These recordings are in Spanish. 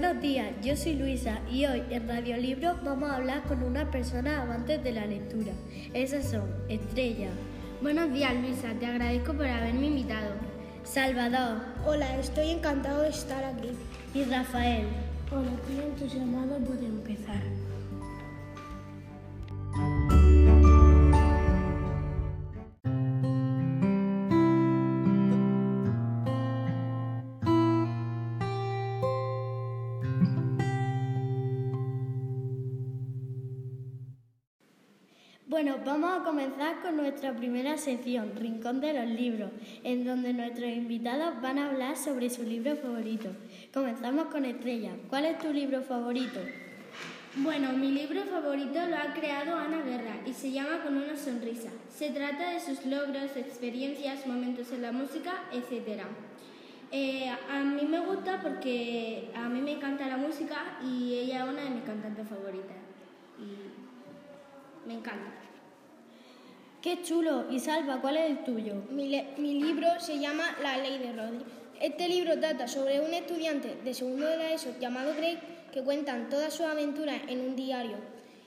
Buenos días, yo soy Luisa y hoy en Radiolibro vamos a hablar con una persona amante de la lectura. Esas son Estrella, Buenos días, Luisa. Te agradezco por haberme invitado. Salvador Hola, estoy encantado de estar aquí. y Rafael. Hola, estoy entusiasmado por empezar. Bueno, vamos a comenzar con nuestra primera sección, Rincón de los Libros, en donde nuestros invitados van a hablar sobre su libro favorito. Comenzamos con Estrella. ¿Cuál es tu libro favorito? Bueno, mi libro favorito lo ha creado Ana Guerra y se llama Con una sonrisa. Se trata de sus logros, experiencias, momentos en la música, etc. Eh, a mí me gusta porque a mí me encanta la música y ella es una de mis cantantes favoritas. Y me encanta. ¡Qué chulo! Y Salva, ¿cuál es el tuyo? Mi, libro se llama La ley de Rodri. Este libro trata sobre un estudiante de segundo de la ESO llamado Greg que cuentan todas sus aventuras en un diario.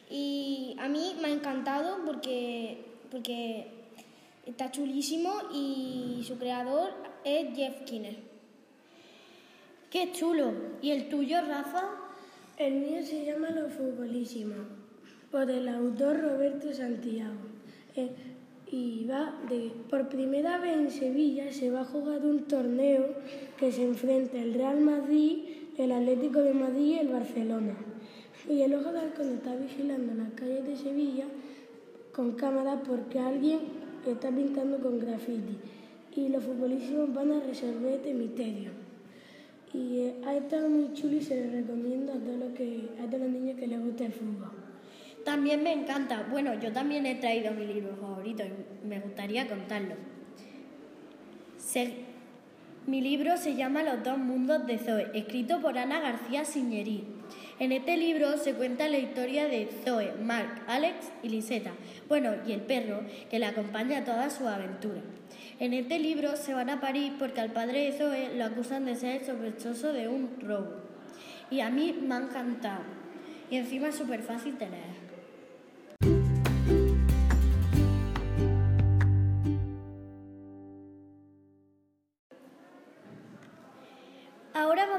Y a mí me ha encantado porque, porque está chulísimo y su creador es Jeff Kinner. ¡Qué chulo! ¿Y el tuyo, Rafa? El mío se llama Lo Futbolísimo, por el autor Roberto Santiago. Eh, y va de. Por primera vez en Sevilla se va a jugar un torneo que se enfrenta el Real Madrid, el Atlético de Madrid y el Barcelona. Y el ojo de halcón está vigilando las calles de Sevilla con cámara porque alguien está pintando con graffiti. Y los futbolísimos van a resolver este misterio. Y eh, ha estado muy chulo y se lo recomiendo a todos los, que, a todos los niños que les gusta el fútbol. También me encanta. Bueno, yo también he traído mi libro favorito y me gustaría contarlo. Mi libro se llama Los dos mundos de Zoe, escrito por Ana García Siñerí. En este libro se cuenta la historia de Zoe, Mark, Alex y Liseta, bueno, y el perro, que le acompaña a toda su aventura. En este libro se van a París porque al padre de Zoe lo acusan de ser sospechoso de un robo. Y a mí me ha encantado. Y encima es súper fácil de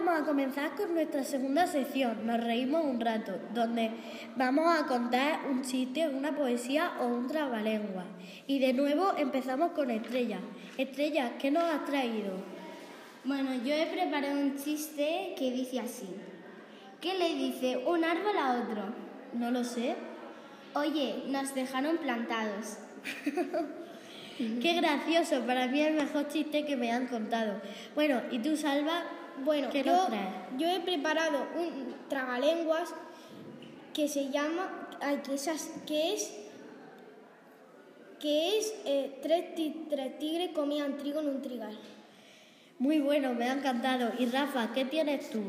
vamos a comenzar con nuestra segunda sección, Nos reímos un rato, donde vamos a contar un chiste, una poesía o un trabalengua. Y de nuevo empezamos con Estrella. Estrella, ¿qué nos has traído? Bueno, yo he preparado un chiste que dice así. ¿Qué le dice un árbol a otro? No lo sé. Oye, nos dejaron plantados. Qué gracioso, para mí es el mejor chiste que me han contado. Bueno, ¿y tú, Salva? Bueno, ¿Qué yo, yo he preparado un tragalenguas que se llama, ay, que, esas, que es, que es eh, tres, ti- tres tigres comían trigo en un trigal. Muy bueno, me ha encantado. Y Rafa, ¿qué tienes tú?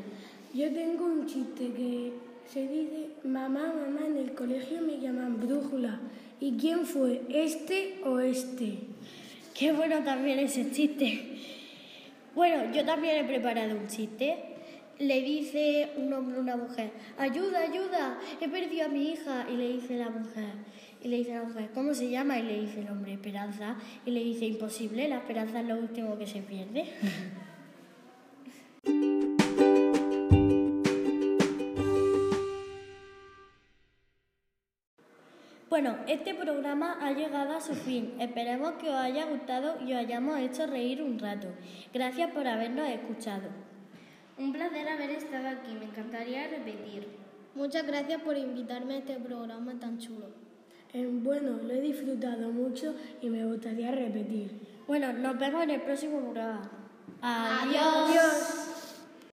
Yo tengo un chiste que se dice, mamá, mamá, en el colegio me llaman brújula. ¿Y quién fue? ¿Este o este? Qué bueno también ese chiste. Bueno, yo también he preparado un chiste. Le dice un hombre a una mujer, ayuda, ayuda, he perdido a mi hija. Y le dice la mujer, y le dice la mujer, ¿cómo se llama? Y le dice el hombre, Esperanza. Y le dice, imposible, la esperanza es lo último que se pierde. Bueno, este programa ha llegado a su fin. Esperemos que os haya gustado y os hayamos hecho reír un rato. Gracias por habernos escuchado. Un placer haber estado aquí, me encantaría repetir. Muchas gracias por invitarme a este programa tan chulo. Eh, bueno, lo he disfrutado mucho y me gustaría repetir. Bueno, nos vemos en el próximo programa. Adiós. Adiós.